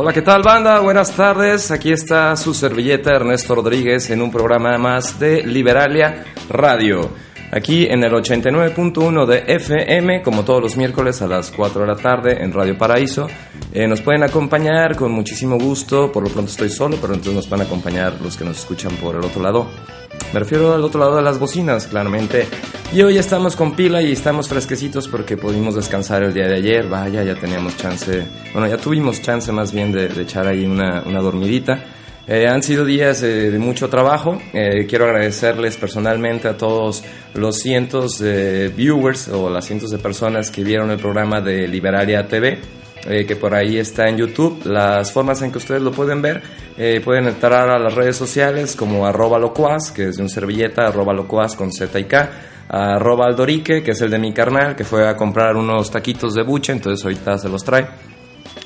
Hola, ¿qué tal banda? Buenas tardes. Aquí está su servilleta Ernesto Rodríguez en un programa más de Liberalia Radio. Aquí en el 89.1 de FM, como todos los miércoles a las 4 de la tarde en Radio Paraíso. Eh, nos pueden acompañar con muchísimo gusto. Por lo pronto estoy solo, pero entonces nos van a acompañar los que nos escuchan por el otro lado. Me refiero al otro lado de las bocinas, claramente. Y hoy estamos con pila y estamos fresquecitos porque pudimos descansar el día de ayer. Vaya, ya teníamos chance, bueno, ya tuvimos chance más bien de, de echar ahí una, una dormidita. Eh, han sido días eh, de mucho trabajo. Eh, quiero agradecerles personalmente a todos los cientos de viewers o las cientos de personas que vieron el programa de Liberalia TV. eh, que por ahí está en YouTube. Las formas en que ustedes lo pueden ver, eh, pueden entrar a las redes sociales como arroba locuaz, que es de un servilleta, arroba locuaz con Z y K, arroba aldorique, que es el de mi carnal, que fue a comprar unos taquitos de buche, entonces ahorita se los trae.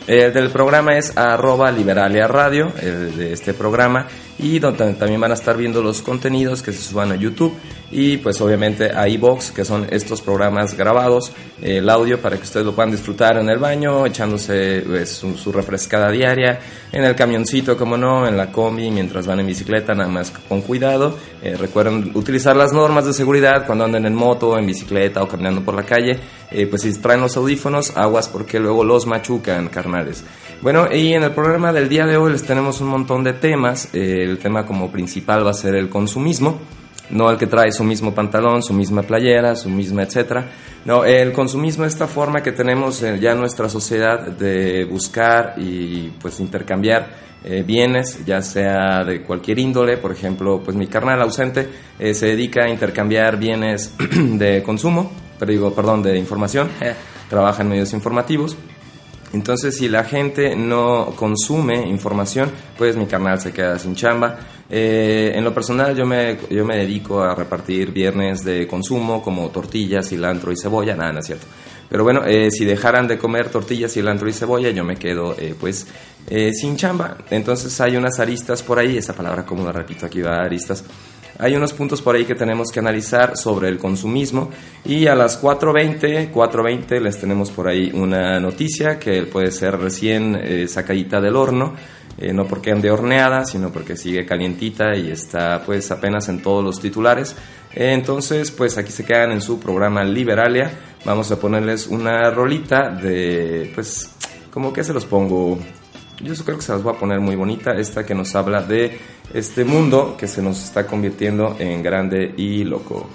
El del programa es arroba liberalia radio, el de este programa, y donde también van a estar viendo los contenidos que se suban a YouTube y pues obviamente a iBox, que son estos programas grabados, eh, el audio para que ustedes lo puedan disfrutar en el baño, echándose pues, su, su refrescada diaria, en el camioncito, como no, en la combi, mientras van en bicicleta, nada más con cuidado. Eh, recuerden utilizar las normas de seguridad cuando anden en moto, en bicicleta o caminando por la calle. Eh, pues si traen los audífonos, aguas porque luego los machucan, carnales. Bueno, y en el programa del día de hoy les tenemos un montón de temas. Eh, el tema como principal va a ser el consumismo. No el que trae su mismo pantalón, su misma playera, su misma etcétera. No, el consumismo es esta forma que tenemos eh, ya en nuestra sociedad de buscar y pues intercambiar eh, bienes, ya sea de cualquier índole. Por ejemplo, pues mi carnal ausente eh, se dedica a intercambiar bienes de consumo, pero digo, perdón, de información. Trabaja en medios informativos. Entonces, si la gente no consume información, pues mi carnal se queda sin chamba. Eh, en lo personal, yo me, yo me dedico a repartir viernes de consumo como tortillas, cilantro y cebolla. Nada, no es cierto. Pero bueno, eh, si dejaran de comer tortillas, cilantro y cebolla, yo me quedo eh, pues sin chamba. Entonces hay unas aristas por ahí, esa palabra como la repito aquí va, aristas. Hay unos puntos por ahí que tenemos que analizar sobre el consumismo y a las 4.20, 4.20 les tenemos por ahí una noticia que puede ser recién eh, sacadita del horno, eh, no porque ande horneada, sino porque sigue calientita y está pues apenas en todos los titulares. Entonces pues aquí se quedan en su programa Liberalia, vamos a ponerles una rolita de pues, ¿cómo que se los pongo? Yo creo que se las voy a poner muy bonita, esta que nos habla de este mundo que se nos está convirtiendo en grande y loco.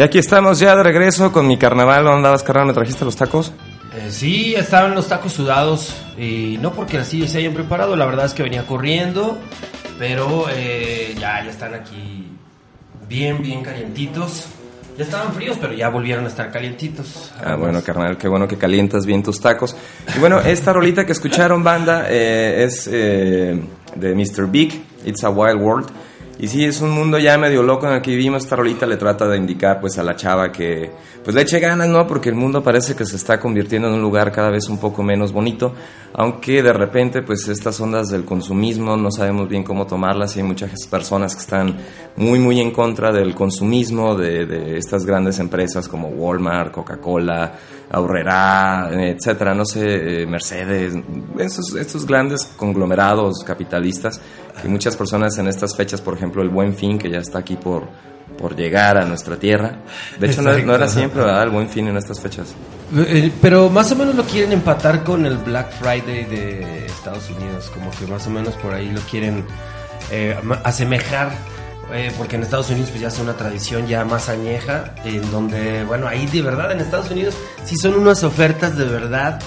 Y aquí estamos ya de regreso con mi carnaval. ¿Dónde andabas, carnal? ¿Me trajiste los tacos? Eh, sí, estaban los tacos sudados y no porque así se hayan preparado, la verdad es que venía corriendo, pero eh, ya, ya están aquí bien, bien calientitos. Ya estaban fríos, pero ya volvieron a estar calientitos. Ah, bueno, carnal, qué bueno que calientas bien tus tacos. Y bueno, esta rolita que escucharon, banda, eh, es eh, de Mr. Big, It's a Wild World. Y sí, es un mundo ya medio loco en el que vivimos. Esta rolita le trata de indicar pues a la chava que pues le eche ganas, ¿no? Porque el mundo parece que se está convirtiendo en un lugar cada vez un poco menos bonito. Aunque de repente pues estas ondas del consumismo no sabemos bien cómo tomarlas y hay muchas personas que están muy muy en contra del consumismo de, de estas grandes empresas como Walmart, Coca-Cola, Aurrera, etcétera, no sé, eh, Mercedes, estos, estos grandes conglomerados capitalistas que muchas personas en estas fechas, por ejemplo, el Buen Fin, que ya está aquí por, por llegar a nuestra tierra. De hecho, no, no era siempre, ¿verdad? El Buen Fin en estas fechas. Eh, Pero más o menos lo quieren empatar con el Black Friday de Estados Unidos, como que más o menos por ahí lo quieren eh, asemejar, eh, porque en Estados Unidos pues ya es una tradición ya más añeja, en donde, bueno, ahí de verdad en Estados Unidos sí son unas ofertas de verdad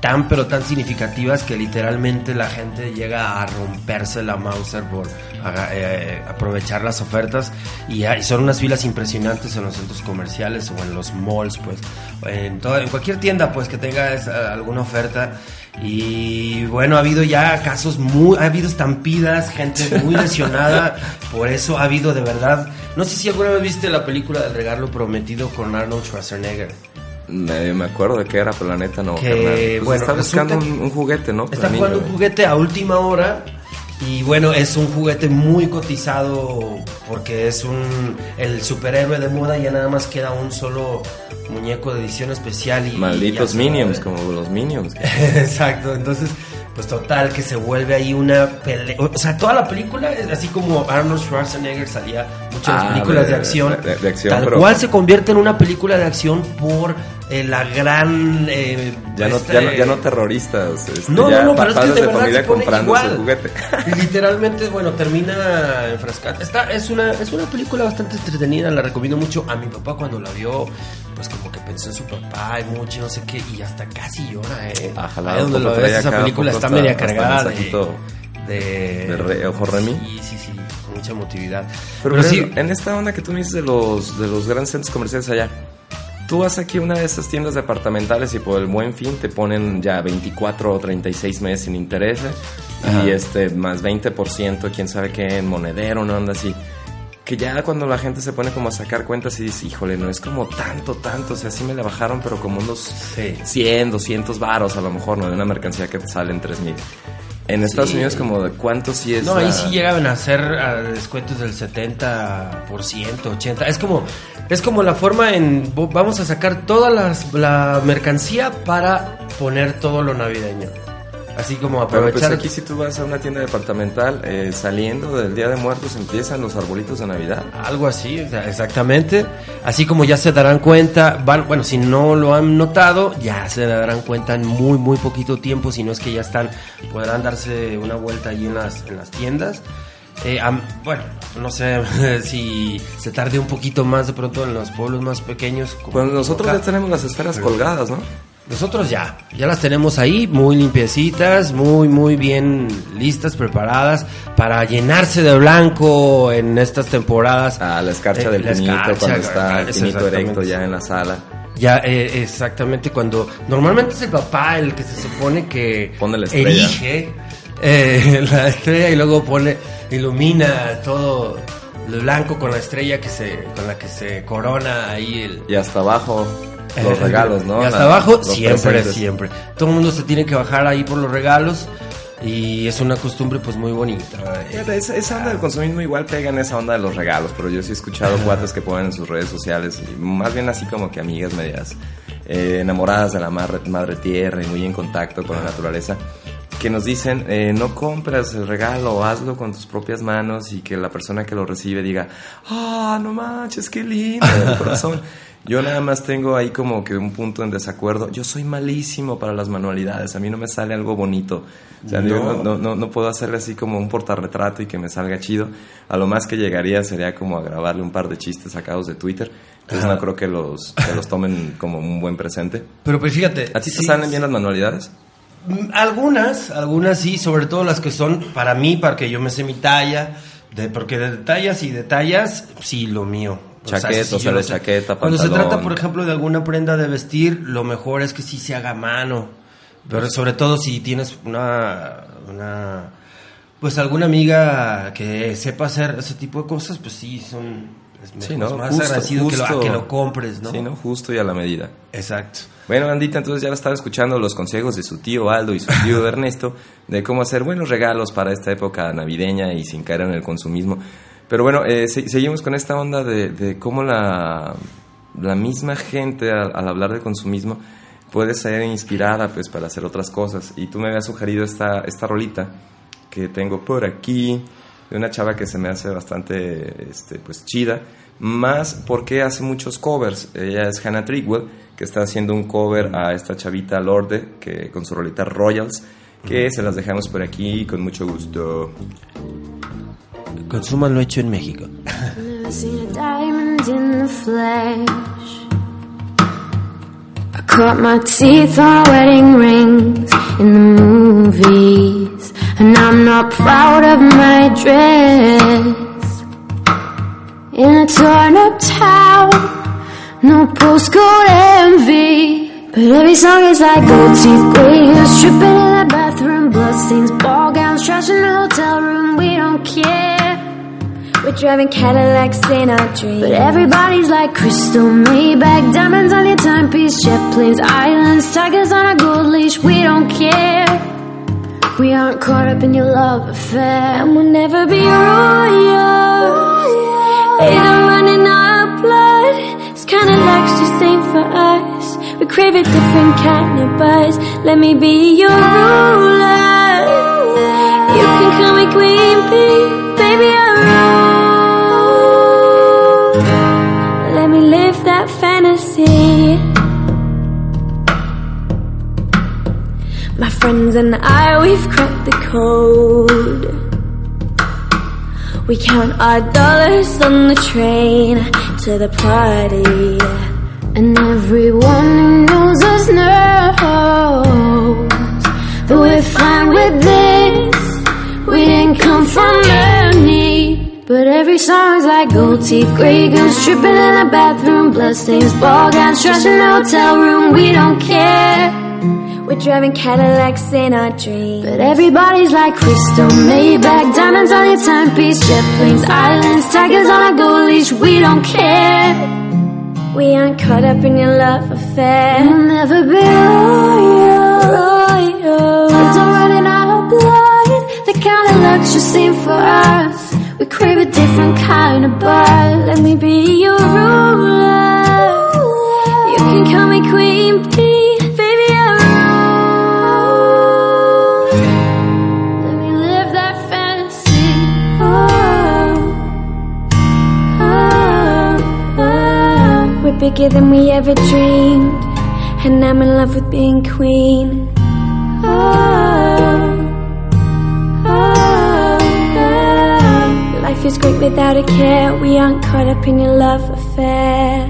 tan pero tan significativas que literalmente la gente llega a romperse la Mauser por eh, aprovechar las ofertas. Y, hay- son unas filas impresionantes en los centros comerciales o en los malls pues en, toda- en cualquier tienda pues que tenga esa- alguna oferta y bueno ha habido ya casos muy ha habido estampidas gente muy lesionada por eso ha habido de verdad no sé si alguna vez viste la película del regalo prometido con Arnold Schwarzenegger Nadie me acuerdo de qué era, pero la neta no. Que. Pues bueno, está buscando un, un juguete, ¿no? Está jugando un juguete a última hora y bueno, es un juguete muy cotizado porque es un el superhéroe de moda ya nada más queda un solo muñeco de edición especial y Malditos y Minions, como los Minions. Exacto, entonces pues total que se vuelve ahí una pelea, o sea, toda la película es así como Arnold Schwarzenegger salía mucho las Ah, películas de- de, acción, de- de acción, tal pero- cual se convierte en una película de acción por eh, la gran eh, Ya no, este- ya, no, ya no terroristas, este, no, ya no, no, pero es que de verdad se pone igual. juguete. Literalmente, bueno, termina enfrascada. Está, es una, es una película bastante entretenida, la recomiendo mucho. A mi papá cuando la vio, pues como que pensó en su papá y mucho, no sé qué, y hasta casi llora, eh. Ojalá, Ahí donde lo ves, esa película está media cargada de, de, de re- Ojo Remy. Sí, sí, sí, con mucha emotividad. Pero, Pero, sí, en esta onda que tú me dices de los, de los grandes centros comerciales allá, tú vas aquí a una de esas tiendas departamentales y por el buen fin te ponen ya 24 o 36 meses sin intereses y este más 20%, quién sabe qué, en monedero, una onda así. Que ya cuando la gente se pone como a sacar cuentas y dice, híjole, no es como tanto, tanto, o sea, sí me la bajaron, pero como unos Sí. 100, 200 varos a lo mejor, ¿no? De una mercancía que te sale en 3 mil. En Estados Unidos como de cuánto sí es No, la- ahí sí llegaban a hacer descuentos del 70%, 80%. Es como, es como la forma en vamos a sacar toda las- la mercancía para poner todo lo navideño. Así como Pero pues aprovechar. aquí si tú vas a una tienda departamental, eh, saliendo del Día de Muertos empiezan los arbolitos de Navidad. Algo así, exactamente. Así como ya se darán cuenta, van, bueno, si no lo han notado, ya se darán cuenta en muy, muy poquito tiempo, si no es que ya están, podrán darse una vuelta ahí en las, en las tiendas. Eh, am- bueno, no sé si se tarde un poquito más de pronto en los pueblos más pequeños. como- Pues nosotros como ya tenemos las esferas colgadas, ¿no? Nosotros ya, ya las tenemos ahí, muy limpiecitas, muy, muy bien listas, preparadas para llenarse de blanco en estas temporadas. A la escarcha Eh, del la pinito escarcha, cuando está el pinito erecto ya en la sala. Ya, eh, exactamente, cuando normalmente es el papá el que se supone que Pone la estrella. elige eh, la estrella y luego pone, ilumina todo lo blanco con la estrella que se, con la que se corona ahí el, Y hasta abajo los Eh, regalos, ¿no? Y hasta La- abajo, siempre, presentes. siempre. Todo el mundo se tiene que bajar ahí por los regalos y es una costumbre pues muy bonita. Fíjate, Esa, esa onda del consumismo igual pega en esa onda de los regalos, pero yo sí he escuchado cuates que ponen en sus redes sociales, y más bien así como que amigas medias eh, enamoradas de la madre, madre tierra y muy en contacto con la naturaleza, que nos dicen, eh, no compras el regalo, hazlo con tus propias manos y que la persona que lo recibe diga, ah, no manches, qué lindo, de corazón. Yo nada más tengo ahí como que un punto en desacuerdo. Yo soy malísimo para las manualidades. A mí no me sale algo bonito. O sea, yo no, no, no, no puedo hacerle así como un portarretrato y que me salga chido. A lo más que llegaría sería como a grabarle un par de chistes sacados de Twitter. Entonces no creo que los, que los tomen como un buen presente. Pero pues fíjate. ¿A ti te sí, salen bien las manualidades? Mm, Algunas, algunas sí, sobre todo las que son para mí, para que yo me sé mi talla, de, porque de tallas y de tallas, sí, lo mío. Chaqueta, o sea, lo sé. chaqueta, Cuando se pantalón. trata, por ejemplo, de alguna prenda de vestir, lo mejor es que sí se haga a mano. Pero sobre todo si tienes una, una pues alguna amiga que sepa hacer ese tipo de cosas, pues sí, son es mejor, Sí, ¿no? es más Justo, agradecido que, lo, a que lo compres, ¿no? Sí, ¿no? Justo y a la medida. Exacto. Bueno, Andita, entonces ya estaba escuchando los consejos de su tío Aldo y su tío Ernesto de cómo hacer buenos regalos para esta época navideña y sin caer en el consumismo. Pero bueno, eh, se- seguimos con esta onda de, de cómo la, la misma gente al, al hablar de consumismo puede ser inspirada pues para hacer otras cosas. Y tú me habías sugerido esta, esta rolita que tengo por aquí de una chava que se me hace bastante este, pues chida, más porque hace muchos covers. Ella es Hannah Trigwell, que está haciendo un cover a esta chavita Lorde, que con su rolita Royals, que se las dejamos por aquí con mucho gusto. Consuman lo hecho en México. Cut my teeth on wedding rings in the movies, and I'm not proud of my dress. In a torn up town, no postcode envy. But every song is like gold teeth, gray hair, stripping in the bathroom, bloodstains, ball gowns, trash in the hotel room. We don't care. We're driving Cadillacs in our dreams. But everybody's like crystal Maybach, diamonds on your timepiece, jet planes, islands, tigers on a gold leash. We don't care. We aren't caught up in your love affair, and we'll never be royal. Either running our blood, it's kinda like just ain't for us. We crave a different kind of buzz. Let me be your ruler. You can call me Queen Bee, baby. I friends and I, we've cracked the code. We count our dollars on the train to the party. And everyone who knows us knows that we're fine with this. We didn't come from money. But every song's like gold teeth, gray goose tripping in the bathroom, bloodstains, ball gowns, trash in hotel room. We don't care. We're driving Cadillacs in our dreams. But everybody's like crystal Maybach, diamonds on your timepiece, jet planes, islands, tigers on a gold leash. We don't care. We aren't caught up in your love affair. We'll never be royal. royal. It's all running our blood. The kind of just ain't for us. We crave a different kind of buzz. Let me be your ruler. You can call me Queen Bee, bigger than we ever dreamed. And I'm in love with being queen. Oh, oh, oh. Life is great without a care. We aren't caught up in your love affair.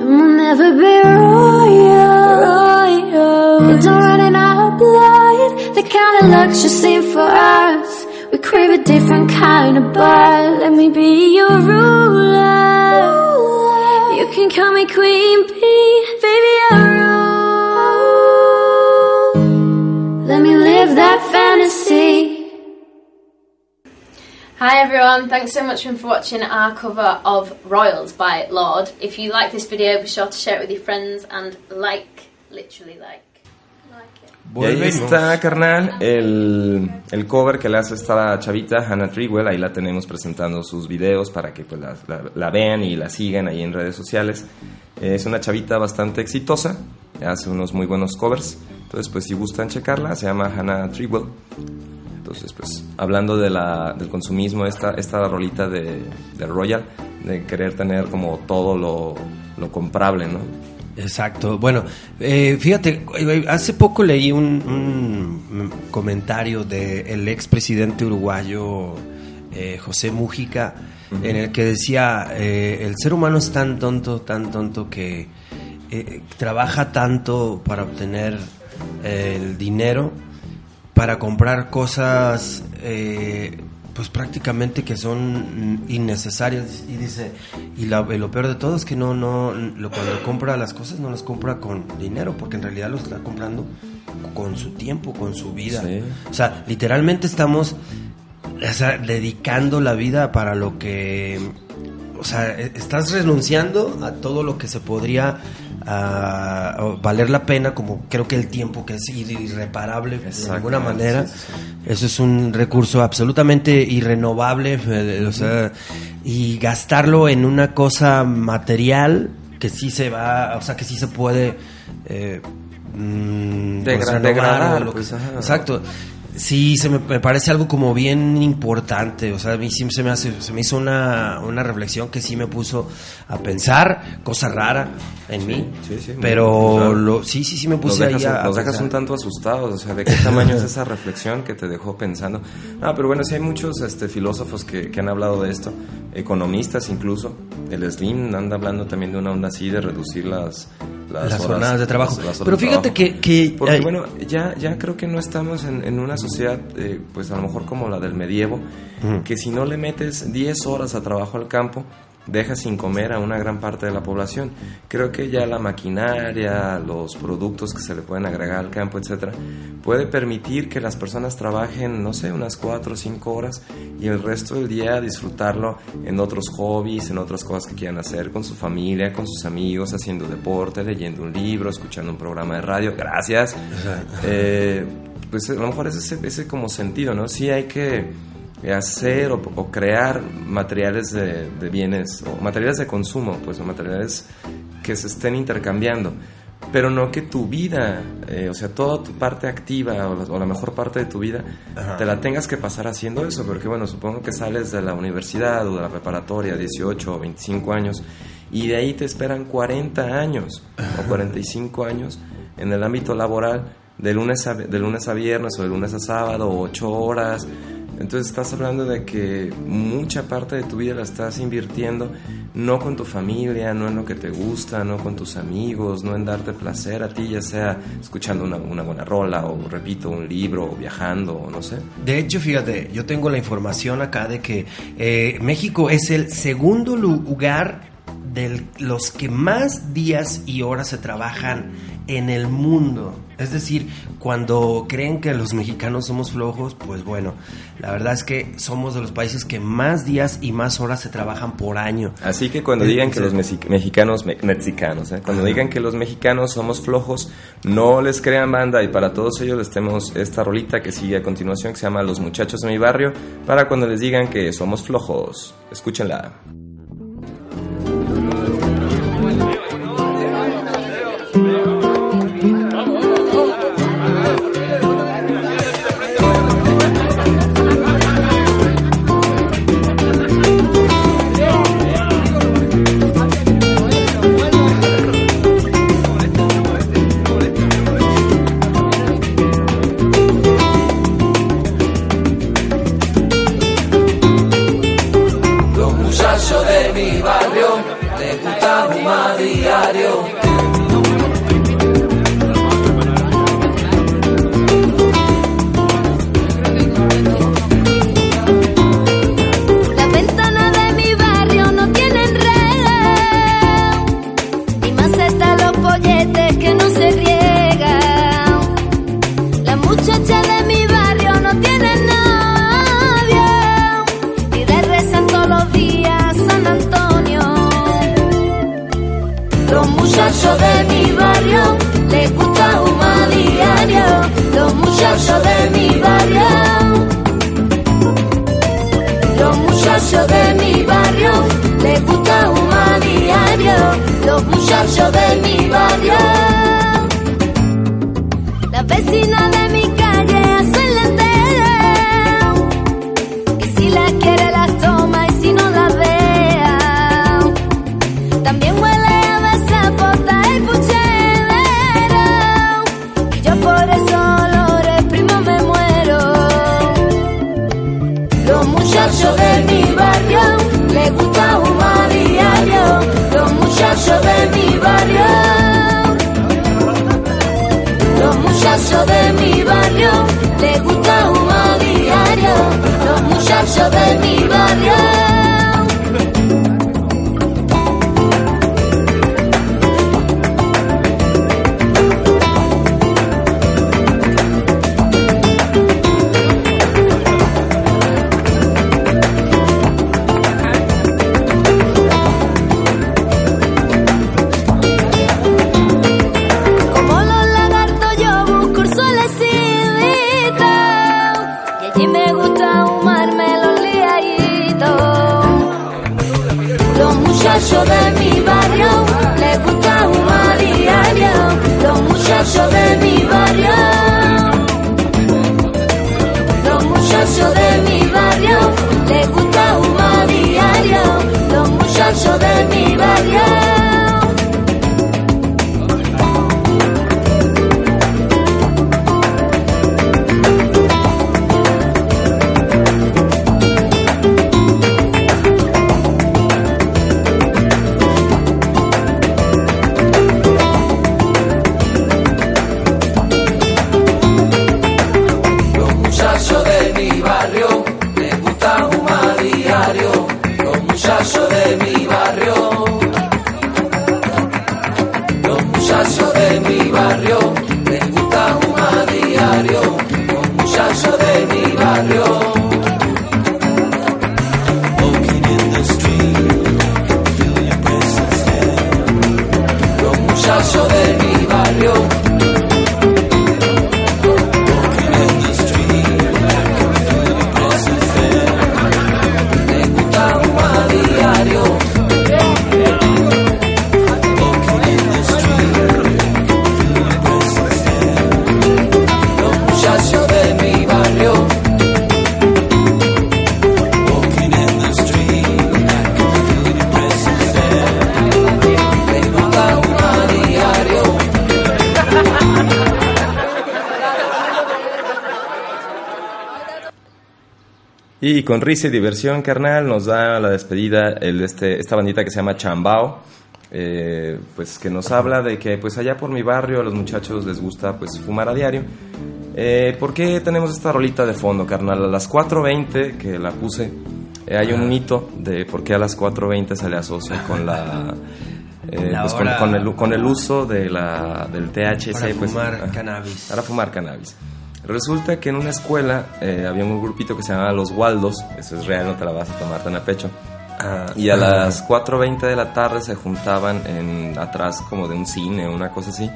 And we'll never be royal. Don't run in our blood. The kind of just ain't for us. We crave a different kind of bud. Let me be your ruler. You can call me Queen Bee, baby. I rule. Let me live that fantasy. Hi everyone, thanks so much for watching our cover of Royals by Lord. If you like this video, be sure to share it with your friends and like, literally like. Y ahí está, carnal, el, el cover que le hace esta chavita, Hannah Trewell. Ahí la tenemos presentando sus videos para que pues, la, la- la vean y la sigan ahí en redes sociales. Es una chavita bastante exitosa, hace unos muy buenos covers. Entonces, pues si gustan checarla, se llama Hannah Trewell. Entonces, pues hablando de la, del consumismo, esta, esta rolita de, de Royal, de querer tener como todo lo, lo comprable, ¿no? Exacto. Bueno, eh, fíjate, hace poco leí un, un comentario del expresidente uruguayo eh, José Mújica, en el que decía, eh, el ser humano es tan tonto, tan tonto que eh, trabaja tanto para obtener el dinero, para comprar cosas pues prácticamente que son innecesarias y dice y la- y lo peor de todo es que no no lo, cuando compra las cosas no las compra con dinero porque en realidad lo está comprando con su tiempo con su vida Sí. o sea literalmente estamos o sea, dedicando la vida para lo que o sea, e- estás renunciando a todo lo que se podría o valer la pena, como creo que el tiempo que es ir- irreparable de alguna manera. sí, sí, Eso es un recurso absolutamente irrenovable, eh, o sea, y gastarlo en una cosa material que sí se va, o sea, que sí se puede eh, mm, Degra- renovar degradar, o lo que pues. Exacto. Sí, se me, me parece algo como bien importante. O sea, a mí sí se me hace, se me hizo una, una reflexión que sí me puso a pensar, cosa rara en mí. sí, sí, pero claro. lo, sí, sí, sí me Los puse dejas, ahí a, los dejas un tanto asustados, o sea, ¿de qué tamaño es esa reflexión que te dejó pensando? Ah, pero bueno, sí hay muchos este, filósofos que, que han hablado de esto, economistas incluso. El Slim anda hablando también de una onda así de reducir las, Las horas- jornadas de trabajo. las- las horas Pero fíjate trabajo. que- que Porque hay- bueno, ya, ya creo que no estamos en, en una sociedad, eh, pues a lo mejor como la del medievo, que si no le metes 10 horas a trabajo al campo, dejas sin comer a una gran parte de la población. Creo que ya la maquinaria, los productos que se le pueden agregar al campo, etcétera, puede permitir que las personas trabajen, no sé, unas 4 o 5 horas y el resto del día disfrutarlo en otros hobbies, en otras cosas que quieran hacer con su familia, con sus amigos, haciendo deporte, leyendo un libro, escuchando un programa de radio. Gracias. Eh, pues a lo mejor es ese, ese como sentido, ¿no? Sí hay que hacer o, o crear materiales de, de bienes o materiales de consumo, pues o materiales que se estén intercambiando, pero no que tu vida, eh, o sea, toda tu parte activa o la, o la mejor parte de tu vida, te la tengas que pasar haciendo eso, porque bueno, supongo que sales de la universidad o de la preparatoria, 18 o 25 años, y de ahí te esperan 40 años o 45 años en el ámbito laboral, de lunes a, de lunes a viernes o de lunes a sábado, 8 horas. Entonces estás hablando de que mucha parte de tu vida la estás invirtiendo no con tu familia, no en lo que te gusta, no con tus amigos, no en darte placer a ti, ya sea escuchando una, buena rola o repito un libro o viajando o no sé. De hecho, fíjate, yo tengo la información acá de que eh, México es el segundo lugar de los que más días y horas se trabajan en el mundo. Es decir, cuando creen que los mexicanos somos flojos, pues bueno, la verdad es que somos de los países que más días y más horas se trabajan por año. Así que cuando digan que los mexi- mexicanos, me- mexicanos, ¿eh? cuando digan que los mexicanos somos flojos, no les crean banda y para todos ellos les tenemos esta rolita que sigue a continuación que se llama Los muchachos de mi barrio para cuando les digan que somos flojos. Escúchenla. Y con risa y diversión, carnal, nos da la despedida el, este, esta bandita que se llama Chambao, eh, pues que nos habla de que pues allá por mi barrio a los muchachos les gusta pues fumar a diario. Eh, ¿Por qué tenemos esta rolita de fondo, carnal? A las 4.20 que la puse, eh, hay un mito de por qué a las 4.20 se le asocia con la... eh, pues con, con el, con el uso de la, del THC. Para pues, fumar cannabis. Para fumar cannabis. Resulta que en una escuela eh, había un grupito que se llamaba Los Waldos, eso es real, no te la vas a tomar tan a pecho. Y a las 4.20 de la tarde se juntaban en, atrás como de un cine o una cosa así.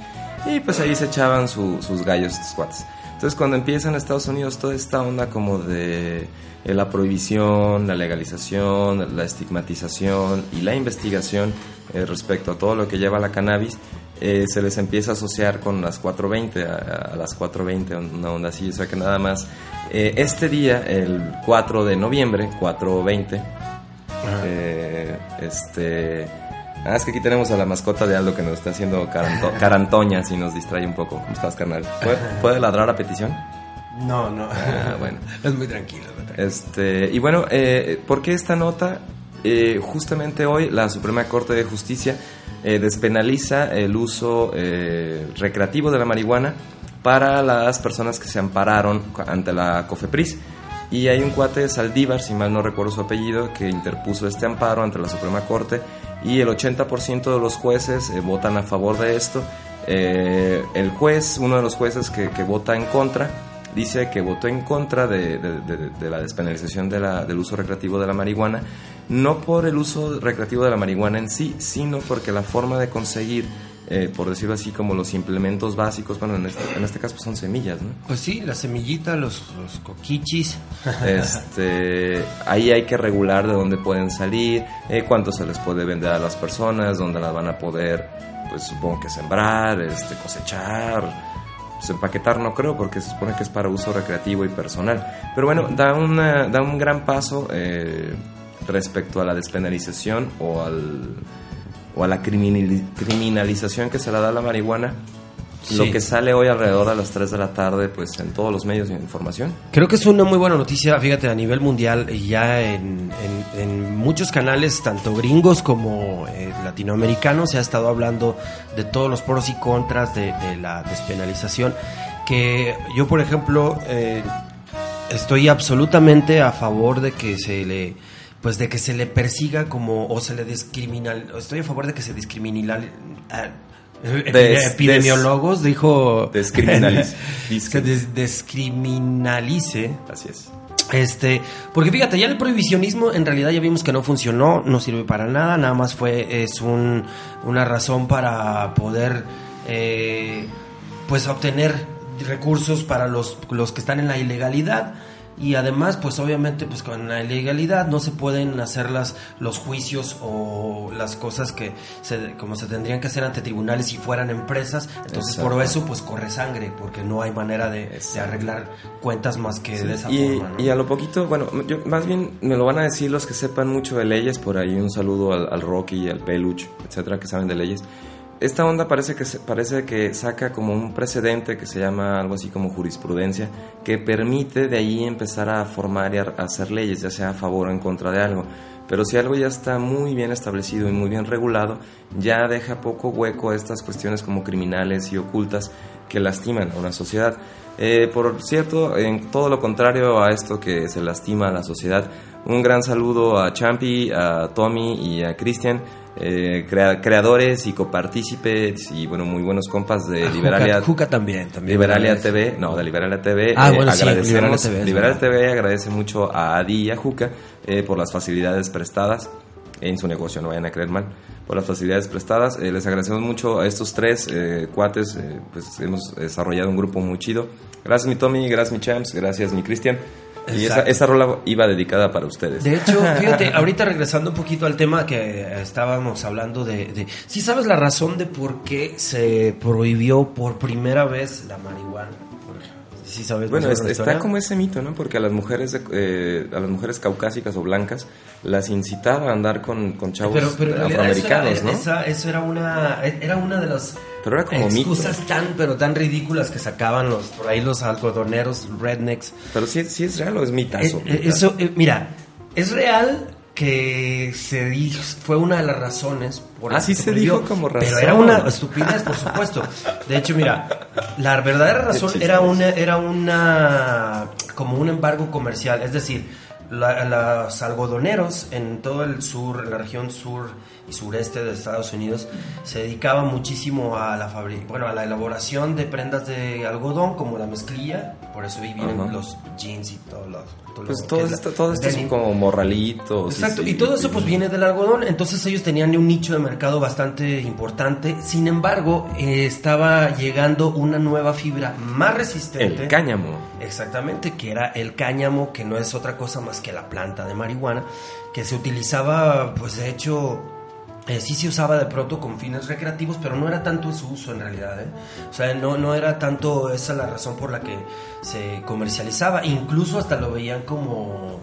Y pues ahí se echaban su- sus gallos estos cuates. Entonces cuando empieza en Estados Unidos toda esta onda como de eh, la prohibición, la legalización, la estigmatización y la investigación eh, respecto a todo lo que lleva la cannabis, eh, se les empieza a asociar con las 4.20, a, a las 4.20, una onda así. O sea que nada más, eh, este día, el 4 de noviembre, 4.20, eh, este... Ah, es que aquí tenemos a la mascota de Aldo que nos está haciendo caranto- carantoñas y nos distrae un poco. ¿Cómo estás, carnal? ¿Puede, puede ladrar a petición? No, no. Ah, bueno. Es muy tranquilo. es muy tranquilo. Este, y bueno, eh, ¿por qué esta nota? Eh, justamente hoy la Suprema Corte de Justicia eh, despenaliza el uso eh, recreativo de la marihuana para las personas que se ampararon ante la COFEPRIS. Y hay un cuate de Saldívar, si mal no recuerdo su apellido, que interpuso este amparo ante la Suprema Corte y el 80% de los jueces votan a favor de esto. El juez, uno de los jueces que, vota en contra, dice que votó en contra de, la despenalización del uso recreativo de la marihuana, no por el uso recreativo de la marihuana en sí, sino porque la forma de conseguir, eh, por decirlo así, como los implementos básicos, bueno, en este, en este caso son semillas, ¿no? Pues sí, la semillita, los, los coquichis. Este, ahí hay que regular de dónde pueden salir, eh, cuánto se les puede vender a las personas, dónde las van a poder pues supongo que sembrar, este, cosechar, pues empaquetar no creo porque se supone que es para uso recreativo y personal. Pero bueno, da, una, da un gran paso eh, respecto a la despenalización o, al, o a la criminali- criminalización que se le da a la marihuana. Lo que sale hoy alrededor a las 3 de la tarde, pues en todos los medios de información. Creo que es una muy buena noticia, fíjate, a nivel mundial, y ya en, en- en muchos canales, tanto gringos como eh, latinoamericanos, se ha estado hablando de todos los pros y contras de, de la despenalización. Que yo, por ejemplo, eh, estoy absolutamente a favor de que se le pues de que se le persiga como o se le discriminal estoy a favor de que se discriminal ah, Des- epidemiólogos dijo Descriminalice. se des- descriminalice Así es. este, porque fíjate, ya el prohibicionismo en realidad ya vimos que no funcionó, no sirve para nada, nada más fue es un, una razón para poder eh, pues obtener recursos para los, los que están en la ilegalidad y además pues obviamente pues con la ilegalidad no se pueden hacer las, los juicios o las cosas que se, como se tendrían que hacer ante tribunales si fueran empresas entonces por eso pues corre sangre porque no hay manera de, de arreglar cuentas más que de esa y, forma ¿no? y a lo poquito, bueno, yo, más bien me lo van a decir los que sepan mucho de leyes, por ahí un saludo al, al Rocky, al Peluch, etcétera, que saben de leyes. Esta onda parece que, parece que saca como un precedente que se llama algo así como jurisprudencia, que permite de ahí empezar a formar y a, hacer leyes, ya sea a favor o en contra de algo. Pero si algo ya está muy bien establecido y muy bien regulado, ya deja poco hueco a estas cuestiones como criminales y ocultas que lastiman a una sociedad. Eh, por cierto, en todo lo contrario a esto que se lastima a la sociedad, un gran saludo a Champi, a Tommy y a Cristian, eh, crea- creadores y copartícipes y bueno, muy buenos compas de Ah, Liberalia. Juca, Juca también, también. Liberalia TV, no, de Liberalia TV. Ah, eh, bueno, sí, Liberalia TV, Liberalia. TV agradece mucho a Adi y a Juca eh, por las facilidades prestadas en su negocio, no vayan a creer mal, por las facilidades prestadas. Les agradecemos mucho a estos tres cuates, pues hemos desarrollado un grupo muy chido. Gracias mi Tommy, gracias mi Champs, gracias mi Cristian. Y esa, esa rola iba dedicada para ustedes. De hecho, fíjate, ahorita regresando un poquito al tema que estábamos hablando de, de... ¿Sí sabes la razón de por qué se prohibió por primera vez la marihuana? ¿Sí sabes Bueno, es- está como ese mito, ¿no? Porque a las mujeres de- eh, a las mujeres caucásicas o blancas las incitaba a andar con, con chavos Pero, pero en realidad eso era, afroamericanos, ¿no? esa- eso era una era una de las Pero era como mito. excusas tan pero tan ridículas que sacaban los por ahí los algodoneros rednecks Pero sí, sí es real o es mitazo. Eh, eh, eso, eh, mira, es real que se dijo, fue una de las razones por Ah, las sí que se dijo como Pero razón. era una estupidez, por supuesto. De hecho, mira, la verdadera razón era una, era una, como un embargo comercial, es decir, la- los algodoneros en todo el sur, en la región sur y sureste de Estados Unidos, se dedicaban muchísimo a la bueno, a la elaboración de prendas de algodón como la mezclilla, por eso ahí vienen los jeans y todo lo, todo Pues lo todo esto, todo esto es como morralitos. Exacto, sí, y todo eso pues viene del algodón, entonces ellos tenían un nicho de mercado bastante importante, sin embargo eh, estaba llegando una nueva fibra más resistente. El cáñamo. Exactamente, que era el cáñamo, que no es otra cosa más que la planta de marihuana, que se utilizaba, pues de hecho, eh, sí se usaba de pronto con fines recreativos, pero no era tanto su uso en realidad. ¿eh? O sea, no, no era tanto esa la razón por la que se comercializaba, incluso hasta lo veían como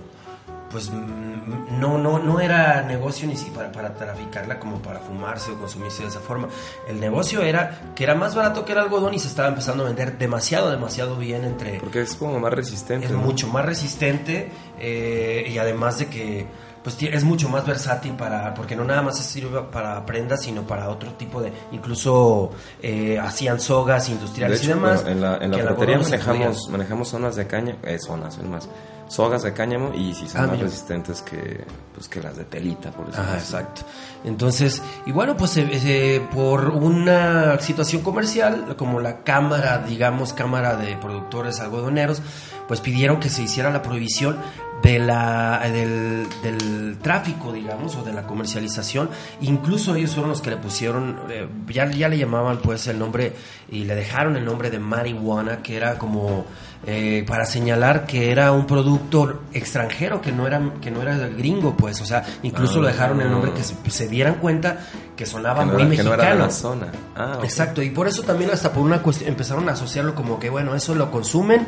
pues no, no, no era negocio ni siquiera para, para traficarla como para fumarse o consumirse de esa forma. El negocio era que era más barato que el algodón y se estaba empezando a vender demasiado, demasiado bien entre... Porque es como más resistente. Es ¿no? mucho más resistente eh, y además de que pues es mucho más versátil para porque no nada más sirve para prendas sino para otro tipo de incluso eh, hacían sogas De industriales hecho, y demás bueno, en la, en la manejamos, manejamos zonas de cáñamo, eh, zonas, es más, sogas de cáñamo y si son Ah, más mira. resistentes que, pues, que las de telita, por eso. Exacto. Entonces, y bueno, pues eh, eh, por una situación comercial, como la cámara, digamos, cámara de productores algodoneros, pues pidieron que se hiciera la prohibición de la, del, del tráfico, digamos, o de la comercialización. Incluso ellos fueron los que le pusieron, eh, ya, ya le llamaban pues el nombre y le dejaron el nombre de marihuana, que era como eh, para señalar que era un producto extranjero, que no era, que no era gringo, pues, o sea, incluso lo dejaron el nombre que se, se dieran cuenta que sonaba Que no muy era- que no mexicano. era de la zona. Ah. Exacto, y por eso también hasta por una cuestión empezaron a asociarlo como que bueno, eso lo consumen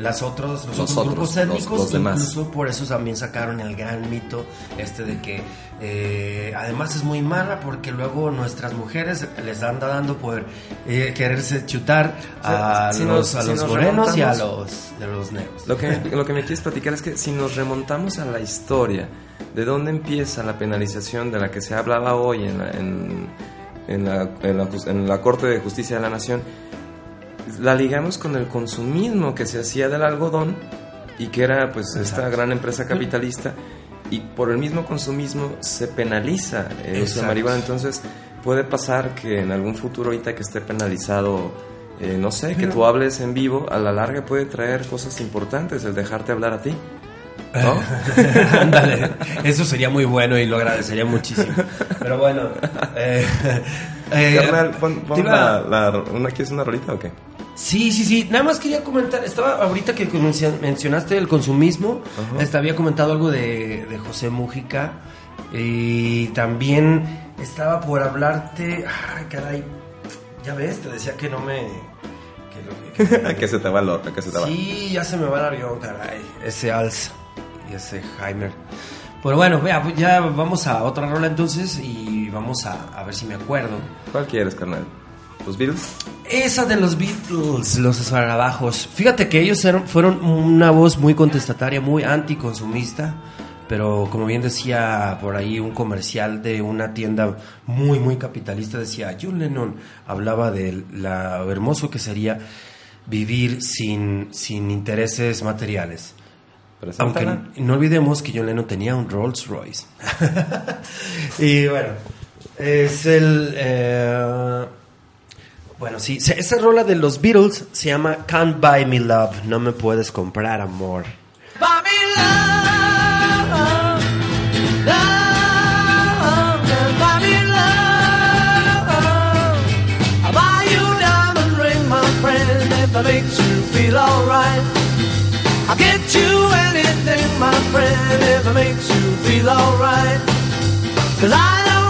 las otros, los, Los otros otros, grupos étnicos, los demás. incluso por eso también sacaron el gran mito este de que eh, además es muy mala porque luego nuestras mujeres les anda dando por eh, quererse chutar a si los, nos- a si los nos morenos y a los, a los negros. Lo que, lo que me quieres platicar es que si nos remontamos a la historia, ¿de dónde empieza la penalización de la que se hablaba hoy en la, en, en la, en la en la Corte de Justicia de la Nación? La ligamos con el consumismo que se hacía del algodón y que era pues esta gran empresa capitalista y por el mismo consumismo se penaliza el uso de marihuana. Entonces puede pasar que en algún futuro ahorita que esté penalizado, eh, no sé, que tú hables en vivo, a la larga puede traer cosas importantes el dejarte hablar a ti. ¿No? Ándale, eso sería muy bueno y lo agradecería muchísimo. Pero bueno, eh, eh, Carnal, pon, pon la, la- una, ¿quieres una rolita o qué? Sí, sí, sí. Nada más quería comentar. Estaba ahorita que mencio- mencionaste el consumismo. este, había comentado algo de, de José Mújica. Y también estaba por hablarte. Ay, caray. Ya ves, te decía que no me. Que lo- que- que se te va el otro, que se te va. Sí, ya se me va el avión, caray. Ese Alz y ese Heimer. Pero bueno, vea, pues ya vamos a otra rola entonces y vamos a, a ver si me acuerdo. ¿Cuál quieres, carnal? ¿Los Beatles? Esa de los Beatles, los escarabajos. Fíjate que ellos eran- fueron una voz muy contestataria, muy anticonsumista. Pero como bien decía por ahí un comercial de una tienda muy, muy capitalista, decía John Lennon hablaba de lo hermoso que sería vivir sin, sin intereses materiales. Aunque no olvidemos que John Lennon tenía un Rolls Royce. y bueno, es el... eh, bueno, sí, esa rola de los Beatles se llama Can't Buy Me Love, no me puedes comprar amor. Buy me love, love, buy me love. I'll buy you diamond ring, my friend, if it makes you feel alright. I'll get you anything, my friend, if it makes you feel alright. Cause I don't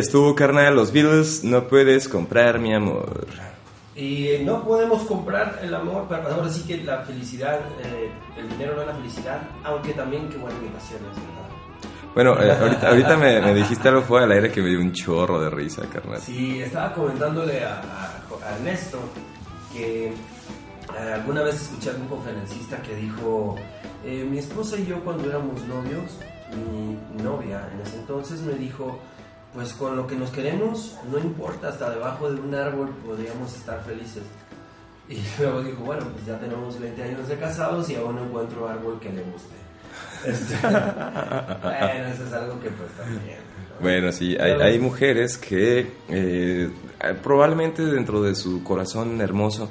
Estuvo, carnal, los Beatles, no puedes comprar mi amor. Y eh, no podemos comprar el amor, pero ahora sí que la felicidad, eh, el dinero no es la felicidad, aunque también qué buena imitación es, ¿verdad? Bueno, eh, ahorita, ahorita me, me dijiste algo fuera del aire que me dio un chorro de risa, carnal. Sí, estaba comentándole a, a- a Ernesto que eh, alguna vez escuché a algún conferencista que dijo, eh, mi esposa y yo cuando éramos novios, mi novia en ese entonces me dijo, pues con lo que nos queremos, no importa, hasta debajo de un árbol podríamos estar felices. Y luego dijo, bueno, pues ya tenemos 20 años de casados y aún no encuentro árbol que le guste. Este, bueno, eso es algo que pues también. ¿no? Bueno, sí, hay, hay mujeres que eh, probablemente dentro de su corazón hermoso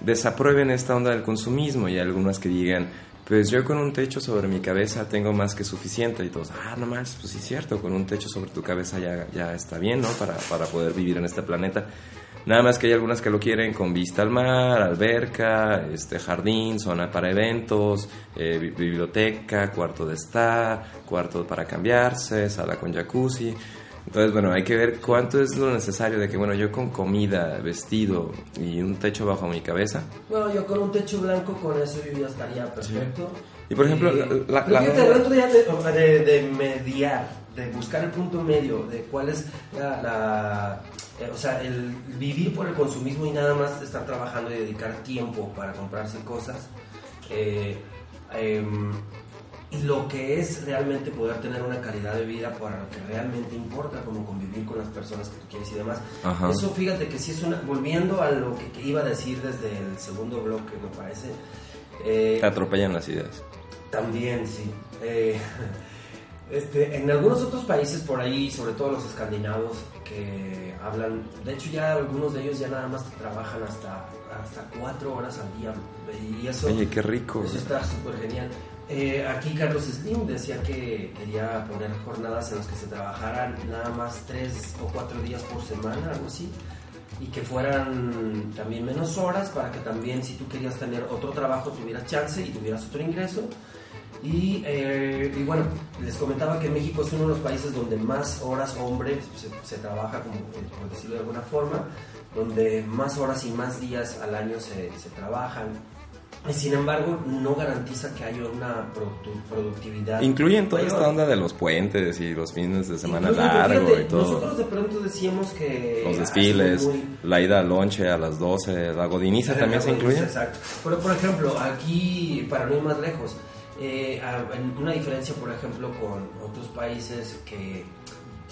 desaprueben esta onda del consumismo y hay algunas que digan, pues yo con un techo sobre mi cabeza tengo más que suficiente y todos, ah, no más, pues sí es cierto, con un techo sobre tu cabeza ya, ya está bien, ¿no? Para, para poder vivir en este planeta. Nada más que hay algunas que lo quieren con vista al mar, alberca, este jardín, zona para eventos, eh, bi- biblioteca, cuarto de estar, cuarto para cambiarse, sala con jacuzzi. Entonces, bueno, hay que ver cuánto es lo necesario de que, bueno, yo con comida, vestido y un techo bajo mi cabeza. Bueno, yo con un techo blanco, con eso yo ya estaría perfecto. Y, por ejemplo, la- la- hablando ya de, de, de mediar, de buscar el punto medio, de cuál es la... la- eh, o sea, el vivir por el consumismo y nada más estar trabajando y dedicar tiempo para comprarse cosas. eh, em, lo que es realmente poder tener una calidad de vida para lo que realmente importa, como convivir con las personas que tú quieres y demás. Ajá. Eso fíjate que sí es una... Volviendo a lo que, que iba a decir desde el segundo bloque, me parece. eh, Te atropellan las ideas. también, sí. Eh, este, en algunos otros países por ahí, sobre todo los escandinavos, que hablan, de hecho ya algunos de ellos ya nada más trabajan hasta, hasta cuatro horas al día. Y eso, Oye, qué rico. eso está súper genial. Eh, aquí Carlos Slim decía que quería poner jornadas en las que se trabajaran nada más tres o cuatro días por semana, algo así, y que fueran también menos horas para que también si tú querías tener otro trabajo tuvieras chance y tuvieras otro ingreso. Y, eh, y bueno, les comentaba que México es uno de los países donde más horas hombre se, se trabaja, como, eh, por decirlo de alguna forma, donde más horas y más días al año se, se trabajan. Y sin embargo, no garantiza que haya una productividad. Incluyen toda mayor. esta onda de los puentes y los fines de semana Incluso, largo fíjate, y todo. Nosotros de pronto decíamos que... Los desfiles, muy- la ida al lonche a las 12, la godiniza también se incluye. Exacto. Pero, por ejemplo, aquí, para no ir más lejos, eh, una diferencia, por ejemplo, con otros países que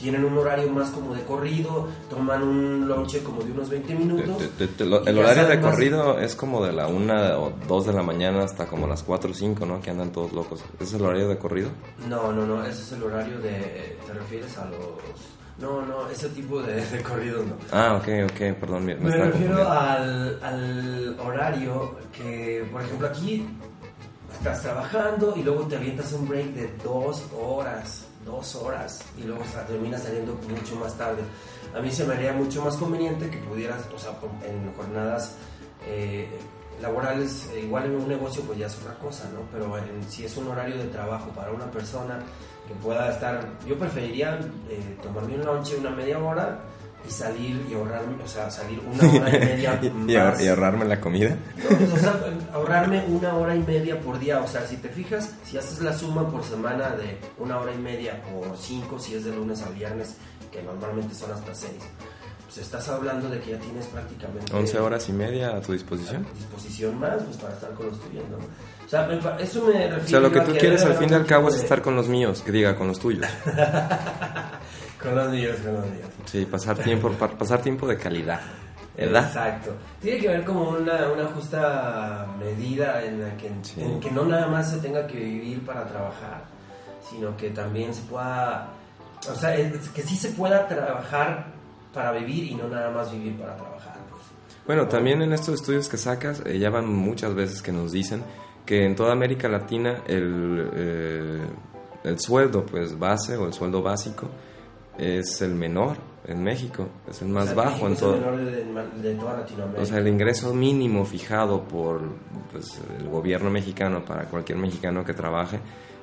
tienen un horario más como de corrido, toman un lonche como de unos 20 minutos. Te- te- te- lo- el horario de corrido es como de la 1 o 2 de la mañana hasta como las 4 o 5, ¿no? Que andan todos locos. ¿Ese es el horario de corrido? No, no, no, ese es el horario de... ¿Te refieres a los...? No, no, ese tipo de, de corridos no. Ah, ok, ok, perdón. Me, me Me refiero al, al horario que, por ejemplo, aquí estás trabajando y luego te avientas un break de dos horas, dos horas, y luego terminas saliendo mucho más tarde. A mí se me haría mucho más conveniente que pudieras, o sea, en jornadas eh, laborales, eh, igual en un negocio pues ya es otra cosa, ¿no? Pero en- si es un horario de trabajo para una persona que pueda estar, yo preferiría eh, tomarme un lunch una media hora y salir y ahorrarme, o sea, salir una hora y media más. y ahorrarme la comida. No, pues, o sea, ahorrarme una hora y media por día. O sea, si te fijas, si haces la suma por semana de una hora y media por cinco, si es de lunes a viernes, que normalmente son hasta seis, pues estás hablando de que ya tienes prácticamente 11 horas y media a tu disposición. disposición más pues, para estar con los tuyos, ¿no? O sea, eso me refiero O sea, lo que a tú quieres al fin y al cabo es de- estar con los míos, que diga, con los tuyos. Con los míos, con los míos. Sí, pasar tiempo, pa- pasar tiempo de calidad. ¿Verdad? Exacto. Tiene que haber como una, una justa medida en la que, Sí. en que no nada más se tenga que vivir para trabajar, sino que también se pueda, o sea, es- que sí se pueda trabajar para vivir y no nada más vivir para trabajar. pues. Bueno, también en estos estudios que sacas, eh, ya van muchas veces que nos dicen que en toda América Latina el, eh, el sueldo pues base o el sueldo básico es el menor en México, es el más O sea, bajo en es el todo. de toda Latinoamérica. O sea, el ingreso mínimo fijado por pues, el gobierno mexicano para cualquier mexicano que trabaje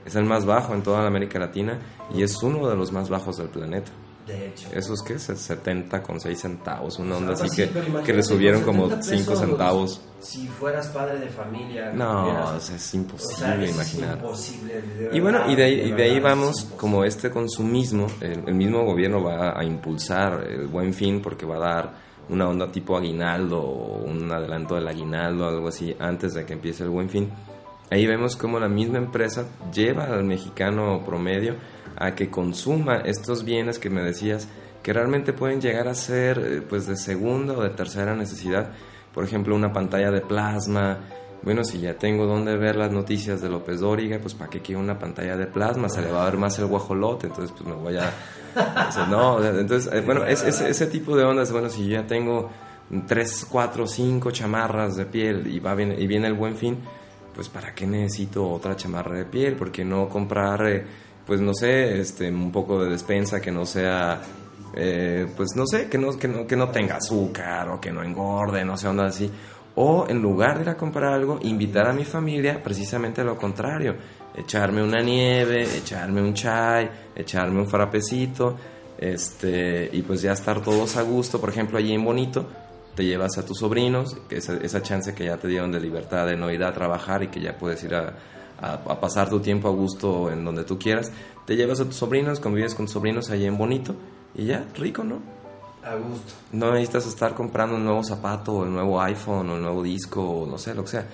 es el más bajo en toda la América Latina y es uno de los más bajos del planeta. De hecho. Eso es que es el 70 con 6 centavos, una onda así que, que le subieron como 70 5 pesos, centavos. Si fueras padre de familia. No, o sea, es o imposible sea, eso es imaginar. imposible, de Y bueno, verdad, y de ahí, de y de ahí verdad, es vamos, imposible. como este consumismo, el, el mismo gobierno va a impulsar el buen fin porque va a dar una onda tipo aguinaldo o un adelanto del aguinaldo, algo así, antes de que empiece el buen fin. Ahí vemos cómo la misma empresa lleva al mexicano promedio a que consuma estos bienes que me decías que realmente pueden llegar a ser eh, pues de segunda o de tercera necesidad. Por ejemplo, una pantalla de plasma, bueno, si ya tengo donde ver las noticias de López Dóriga, pues para qué quiero una pantalla de plasma, se le va a ver más el guajolote, entonces pues me voy a... no, entonces, eh, bueno, es, es- ese tipo de ondas, bueno, si ya tengo tres, cuatro, cinco chamarras de piel y, va bien, y viene el buen fin, pues para qué necesito otra chamarra de piel, porque no comprar, eh, pues no sé, este, un poco de despensa que no sea... eh, pues no sé, que no, que, no, que no tenga azúcar o que no engorde, no sé, onda así. O en lugar de ir a comprar algo, invitar a mi familia precisamente a lo contrario. Echarme una nieve, echarme un chai, echarme un frapecito, este, y pues ya estar todos a gusto. Por ejemplo, allí en Bonito, te llevas a tus sobrinos, que esa, esa chance que ya te dieron de libertad de no ir a trabajar y que ya puedes ir a, a- a pasar tu tiempo a gusto en donde tú quieras. Te llevas a tus sobrinos, convives con tus sobrinos allí en Bonito, y ya, rico, ¿no? A gusto. No necesitas estar comprando un nuevo zapato, o el nuevo iPhone, o el nuevo disco, o no sé, lo que sea.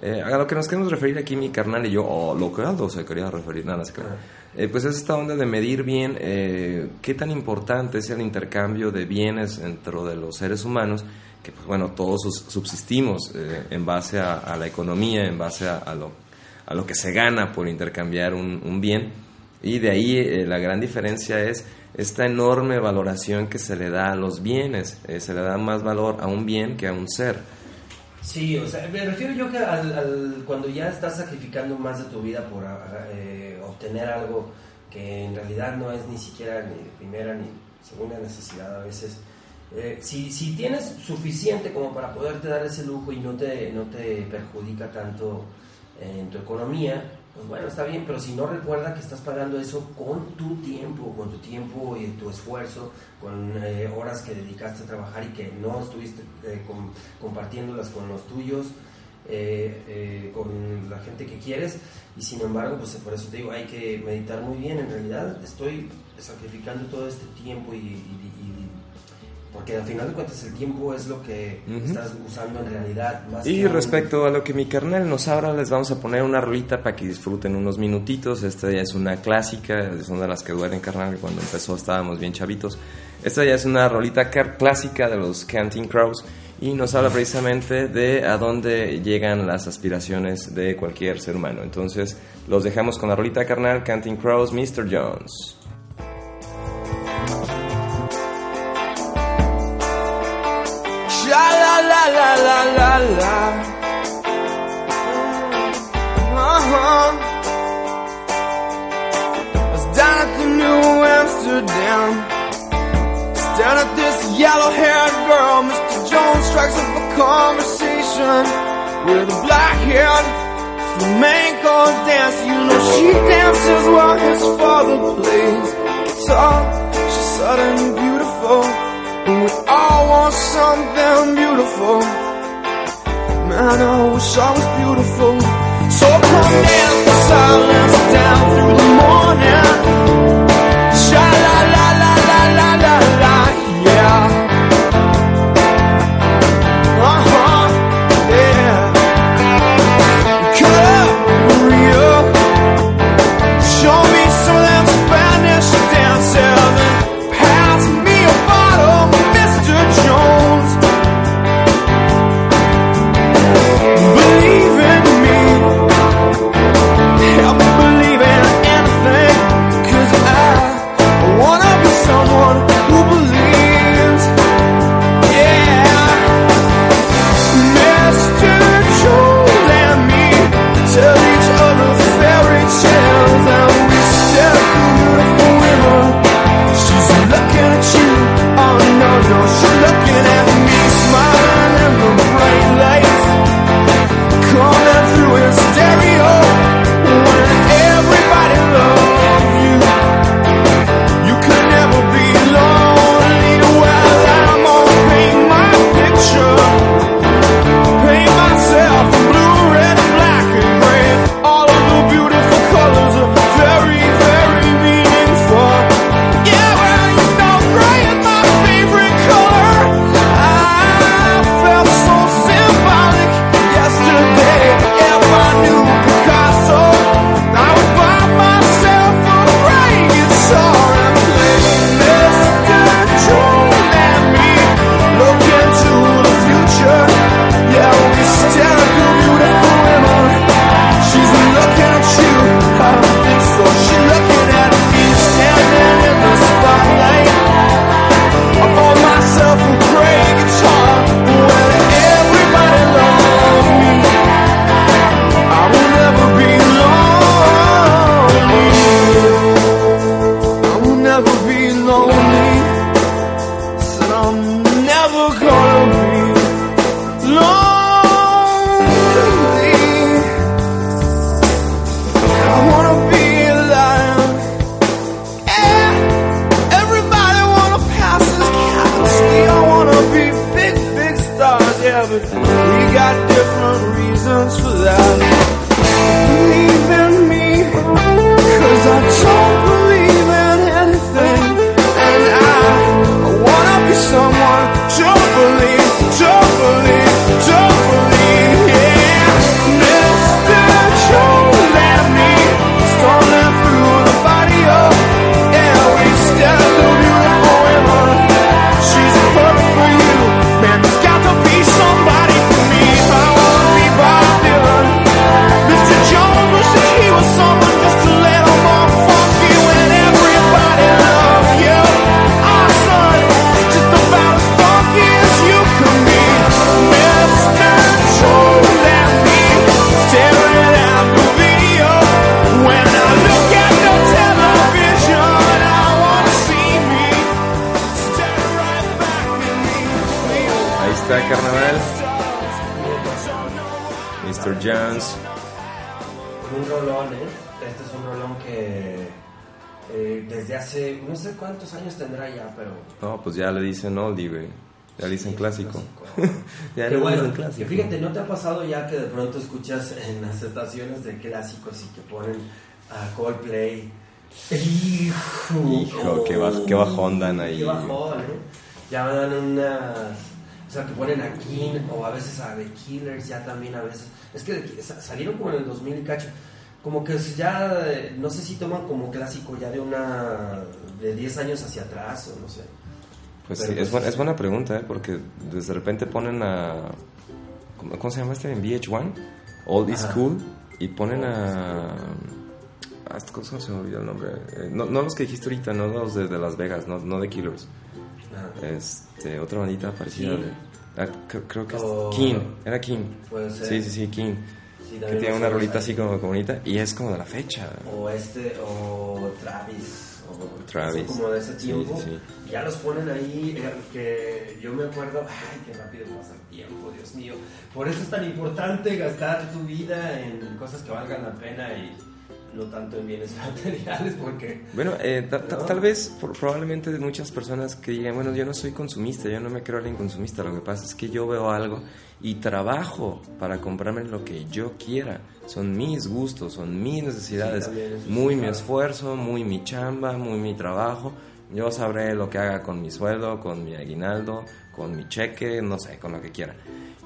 Eh, a lo que nos queremos referir aquí, mi carnal y yo, o lo que Aldo se quería referir, nada, se crea. Eh, pues es esta onda de medir bien eh, qué tan importante es el intercambio de bienes dentro de los seres humanos, que pues bueno, todos subsistimos en base a, a la economía, en base a, a lo, a lo que se gana por intercambiar un, bien. Y de ahí eh, la gran diferencia es esta enorme valoración que se le da a los bienes. Eh, se le da más valor a un bien que a un ser. Sí, o sea, me refiero yo que al, cuando ya estás sacrificando más de tu vida por ah, eh, obtener algo que en realidad no es ni siquiera ni primera ni segunda necesidad a veces. Si, si tienes suficiente como para poderte dar ese lujo y no te, no te perjudica tanto en tu economía, pues bueno, está bien, pero si no recuerda que estás pagando eso con tu tiempo, con tu tiempo y tu esfuerzo, con eh, horas que dedicaste a trabajar y que no estuviste eh, com- compartiéndolas con los tuyos, eh, eh, con la gente que quieres, y sin embargo, pues por eso te digo, hay que meditar muy bien, en realidad estoy sacrificando todo este tiempo y- y- porque al final de cuentas el tiempo es lo que Ujú. estás usando en realidad más Y que un- respecto a lo que mi carnal nos habla, les vamos a poner una rolita para que disfruten unos minutitos. Esta ya es una clásica, es una de las que duelen, carnal, que cuando empezó estábamos bien chavitos. Esta ya es una rolita clásica de los Canting Crows y nos habla precisamente de a dónde llegan las aspiraciones de cualquier ser humano. Entonces, los dejamos con la rolita carnal, Canting Crows, Mr. Jones. Amsterdam. Staring at this yellow-haired girl, Mr. Jones strikes up a conversation with a black-haired flamenco dancer. You know she dances while his father plays guitar. She's sudden beautiful. And we all want something beautiful. Man, I wish I was beautiful. So come dance the silence down through the morning. Sé cuántos años tendrá ya, pero... No, pues ya le dicen oldie, güey. Ya le dicen clásico. ya Qué le bueno. dicen Que clásico. fíjate, ¿no te ha pasado ya que de pronto escuchas en las estaciones de clásicos y que ponen a Coldplay? Hijo, Hijo, qué, baj- qué bajón dan ahí. Qué bajón, ¿eh? Ya dan unas... O sea, que ponen a King o a veces a The Killers, ya también a veces. Es que salieron como en el 2000 y cacho. Como que ya, eh, no sé si toman como clásico ya de una... de 10 años hacia atrás o no sé. Pues Pero sí, pues es, buena, sí. es buena pregunta, ¿eh? Porque de repente ponen a... ¿Cómo, se llama este? En VH1. Old is. Cool. Y ponen a... a este- ¿Cómo se me olvidó el nombre? Eh, no, no los que dijiste ahorita, no los de, de Las Vegas, no, no de Killers. Ajá. Este, otra bandita parecida. De- ah, creo, que es King. Era King. Puede ser. Sí, sí, sí, King. Sí, Que tiene una rolita así como, como bonita. Y es como de la fecha. o este o Travis Travis. son como de ese Sí, tiempo sí, ya los ponen ahí eh, que yo me acuerdo ay qué rápido pasa el tiempo Dios mío por eso es tan importante gastar tu vida en cosas que valgan la pena y no tanto en bienes materiales porque Bueno, eh, ta- ta- ¿No? tal vez, por- probablemente muchas personas que digan, bueno, yo no soy consumista, yo no me creo alguien consumista, lo que pasa es que yo veo algo y trabajo para comprarme lo que yo quiera. Son mis gustos, son mis necesidades, Sí, muy mi esfuerzo, muy mi chamba, muy mi trabajo. Yo sabré lo que haga con mi sueldo, con mi aguinaldo, con mi cheque, no sé, con lo que quiera.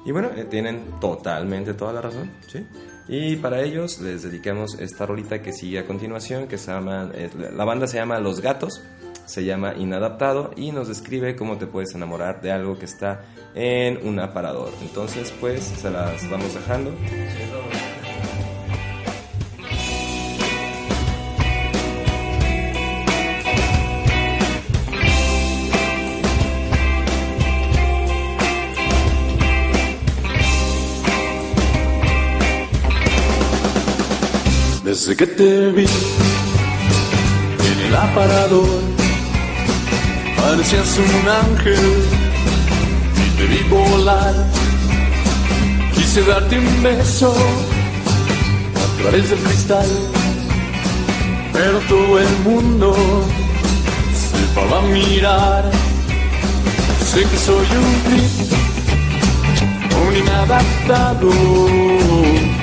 Y bueno, eh, tienen totalmente toda la razón, ¿sí? Y para ellos les dedicamos esta rolita que sigue a continuación, que se llama, eh, la banda se llama Los Gatos, se llama Inadaptado y nos describe cómo te puedes enamorar de algo que está en un aparador. Entonces, pues, se las vamos dejando. Desde que te vi en el aparador, parecías un ángel y te vi volar. Quise darte un beso a través del cristal, pero todo el mundo se va a mirar. Sé que soy un creep, un inadaptado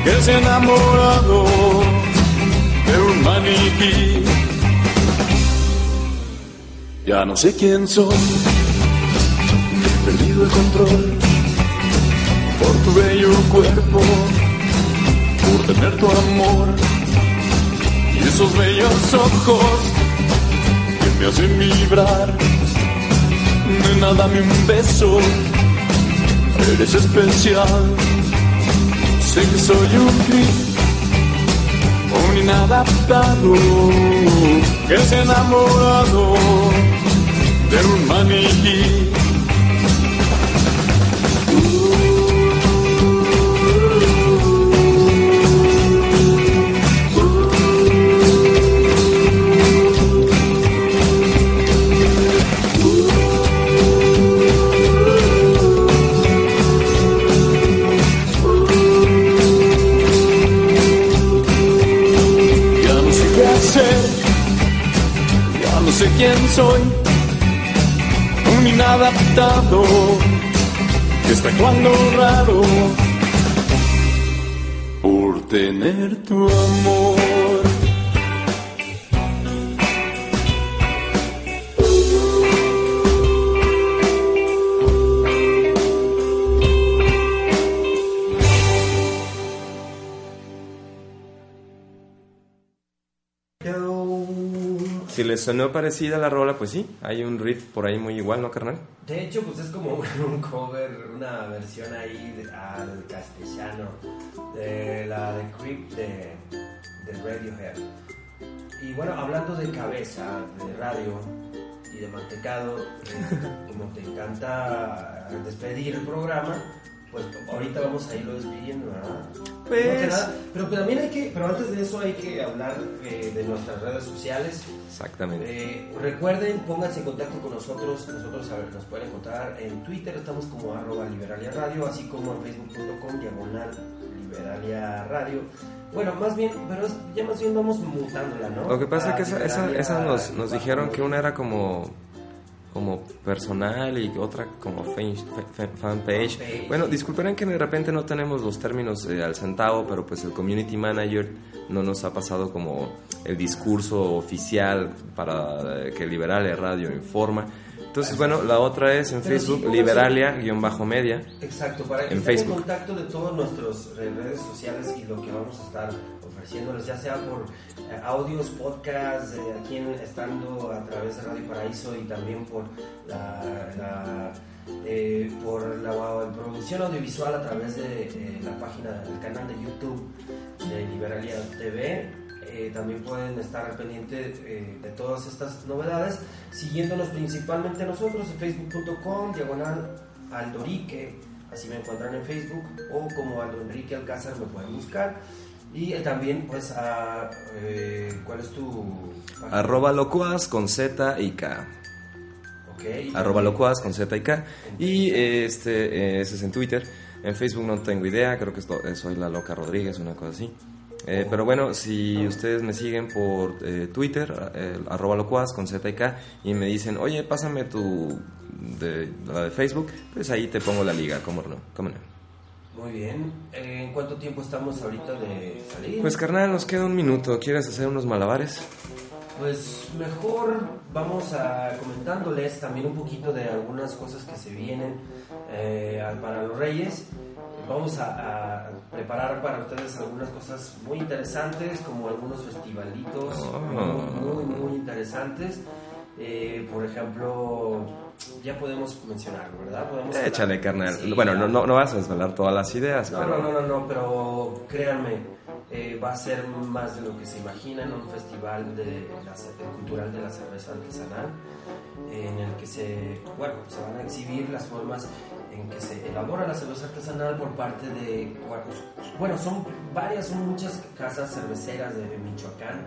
que se ha enamorado de un maniquí. Ya no sé quién soy, he perdido el control por tu bello cuerpo, por tener tu amor y esos bellos ojos que me hacen vibrar. Nena, dame un beso, eres especial. Sé que soy un creep, un inadaptado que ha enamorado de está actuando raro por tener tu amor. Sonó parecida la rola, pues sí, hay un riff por ahí muy igual, ¿no, carnal? De hecho, pues es como un cover, una versión ahí de- al castellano de la de Creep de, de Radiohead. Y bueno, hablando de cabeza, de radio y de mantecado, eh, como te encanta despedir el programa, pues ahorita vamos a irlo despidiendo, ¿verdad? Pues- No pero pues también hay que, pero antes de eso hay que hablar eh, de nuestras redes sociales. Exactamente. Eh, recuerden, pónganse en contacto con nosotros. Nosotros a ver, nos pueden encontrar en Twitter, estamos como arroba liberalia radio, así como en facebook.com diagonal liberalia radio. Bueno, más bien, pero es- ya más bien vamos mutándola, ¿no? Lo que pasa es que esa, esa, Liberalia esa nos, dijeron que una era como como personal y otra como fan- fan- fanpage. Fanpage. Bueno, disculpen que de repente no tenemos los términos eh, al centavo, pero pues el community manager no nos ha pasado como el discurso oficial para eh, que Liberalia Radio informa. Entonces, bueno, la otra es en Pero sí, Facebook, pónganse- Liberalia-media. Exacto, para que En estén Facebook. en contacto de todas nuestras eh, redes sociales y lo que vamos a estar ofreciéndoles, ya sea por eh, audios, podcasts, eh, aquí estando a través de Radio Paraíso y también por la, la, eh, por la, producción audiovisual a través de eh, la página del canal de YouTube de Liberalia TV. También pueden estar al pendiente de todas estas novedades, siguiéndonos principalmente nosotros en facebook.com, diagonal Aldorique, así me encuentran en Facebook, o como Aldo Enrique Alcázar me pueden buscar. Y también, pues, a, eh, ¿cuál es tu página? Arroba locuaz con Z y K. Arroba locuaz con Z y K. Y eh, este, eh, ese es en Twitter. En Facebook no tengo idea, creo que esto- eh, soy la loca Rodríguez, una cosa así. Eh, pero bueno, si ustedes me siguen por eh, Twitter, eh, arroba locuaz con Z y K, y me dicen, oye, pásame tu, de, la de Facebook, pues ahí te pongo la liga, ¿cómo no? ¿Cómo no? Muy bien. Eh, ¿En cuánto tiempo estamos ahorita de salir? Pues carnal, nos queda un minuto, ¿quieres hacer unos malabares? Pues mejor vamos a comentándoles también un poquito de algunas cosas que se vienen eh, para los Reyes. Vamos a, a preparar para ustedes algunas cosas muy interesantes, como algunos festivalitos Oh. muy, muy, muy interesantes. Eh, por ejemplo, ya podemos mencionarlo, ¿verdad? Podemos Échale, carnal. Sí, bueno, no, no, no vas a desvelar todas las ideas, No, pero... no, no, no, no, pero créanme, eh, va a ser más de lo que se imaginan, un festival de la cultural de la cerveza artesanal, eh, en el que se, bueno, se van a exhibir las formas en que se elabora la cerveza artesanal por parte de, bueno, son varias, son muchas casas cerveceras de Michoacán,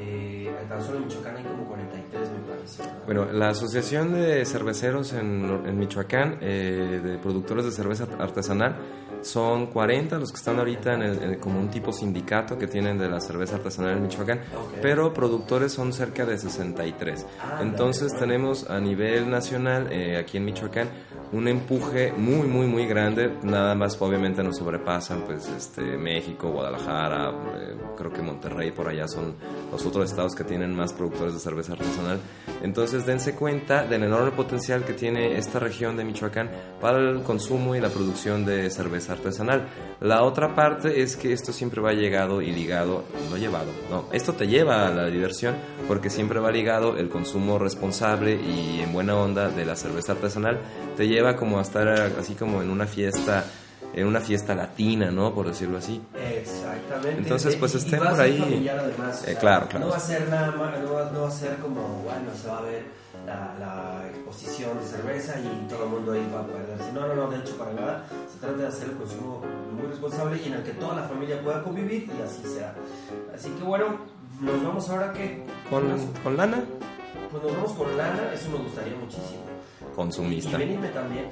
eh, tan solo en Michoacán hay como 43 me parece. ¿verdad? Bueno, la Asociación de Cerveceros en, en Michoacán, eh, de productores de cerveza artesanal, son 40 los que están ahorita en el- en- como un tipo sindicato que tienen de la cerveza artesanal en Michoacán, pero productores son cerca de 63. Ah, Entonces dale, tenemos a nivel nacional, eh, aquí en Michoacán, un empuje muy, muy, muy grande. Nada más, obviamente, nos sobrepasan, pues, este, México, Guadalajara, eh, creo que Monterrey, por allá son los otros estados que tienen más productores de cerveza artesanal. Entonces, dense cuenta del enorme potencial que tiene esta región de Michoacán para el consumo y la producción de cerveza artesanal. La otra parte es que esto siempre va llegado y ligado, no llevado, no, esto te lleva a la diversión porque siempre va ligado el consumo responsable y en buena onda de la cerveza artesanal, te lleva como a estar así como en una fiesta, en una fiesta latina, ¿no? Por decirlo así. Exactamente. Entonces, pues, Y- y estén a por ahí. familiar, además, o Eh, sea, claro, claro. No va a ser nada más, no va, no va a ser como, bueno, se va a ver la, la exposición de cerveza y todo el mundo ahí va a perderse. No, no, no, de hecho, para nada. Se trata de hacer el consumo muy responsable y en el que toda la familia pueda convivir y así sea. Así que, bueno, nos vamos ahora que. ¿Con, con lana? Pues nos vamos con lana, eso me gustaría muchísimo. Consumista. Y venirme también.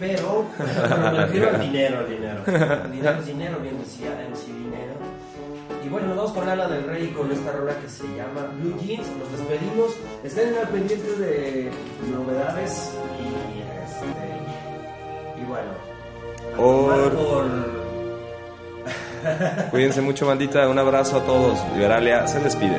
Pero, me refiero al dinero, al dinero. El dinero es dinero, bien decía MC Dinero. Y bueno, nos vamos con Lana del Rey con esta rola que se llama Blue Jeans. Nos despedimos. Estén al pendiente de novedades y, este, y bueno. Or- por- Cuídense mucho, bandita. Un abrazo a todos. Liberalia se despide.